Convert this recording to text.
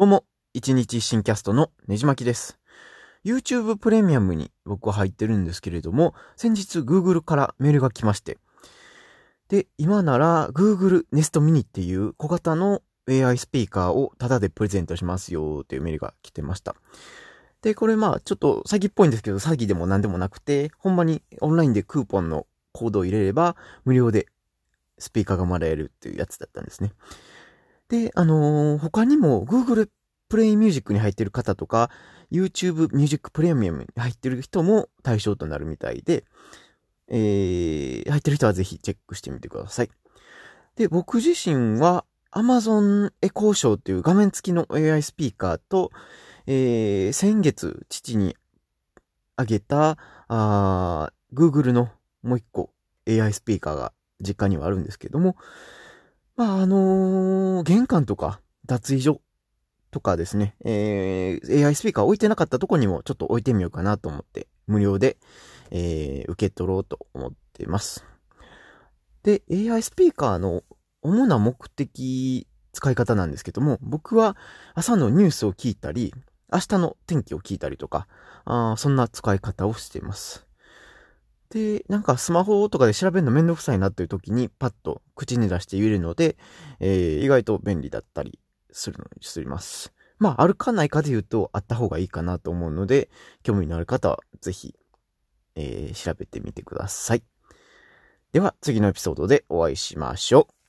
どうも、一日新キャストのねじまきです。YouTube プレミアムに僕は入ってるんですけれども、先日 Google からメールが来まして、で、今なら Google Nest Mini っていう小型の AI スピーカーをタダでプレゼントしますよっていうメールが来てました。で、これまあちょっと詐欺っぽいんですけど、詐欺でも何でもなくて、ほんまにオンラインでクーポンのコードを入れれば無料でスピーカーがもらえるっていうやつだったんですね。で、あのー他にも Google プレイミュージックに入ってる方とか、YouTube ミュージックプレミアムに入ってる人も対象となるみたいで、えー、入ってる人はぜひチェックしてみてください。で、僕自身は Amazon Echo Show っていう画面付きの AI スピーカーと、えー、先月父にあげた、あー Google のもう一個 AI スピーカーが実家にはあるんですけども、まあ、あのー玄関とか脱衣所とかですね、えー AI スピーカー置いてなかったとこにもちょっと置いてみようかなと思って、無料で、えー受け取ろうと思っています。で、AI スピーカーの主な目的、使い方なんですけども、僕は朝のニュースを聞いたり、明日の天気を聞いたりとか、あそんな使い方をしています。で、なんかスマホとかで調べるのめんどくさいなっていう時にパッと口に出して言えるので、えー意外と便利だったりするのにしております。まあ、あるかないかで言うとあった方がいいかなと思うので、興味のある方はぜひ、えー調べてみてください。では、次のエピソードでお会いしましょう。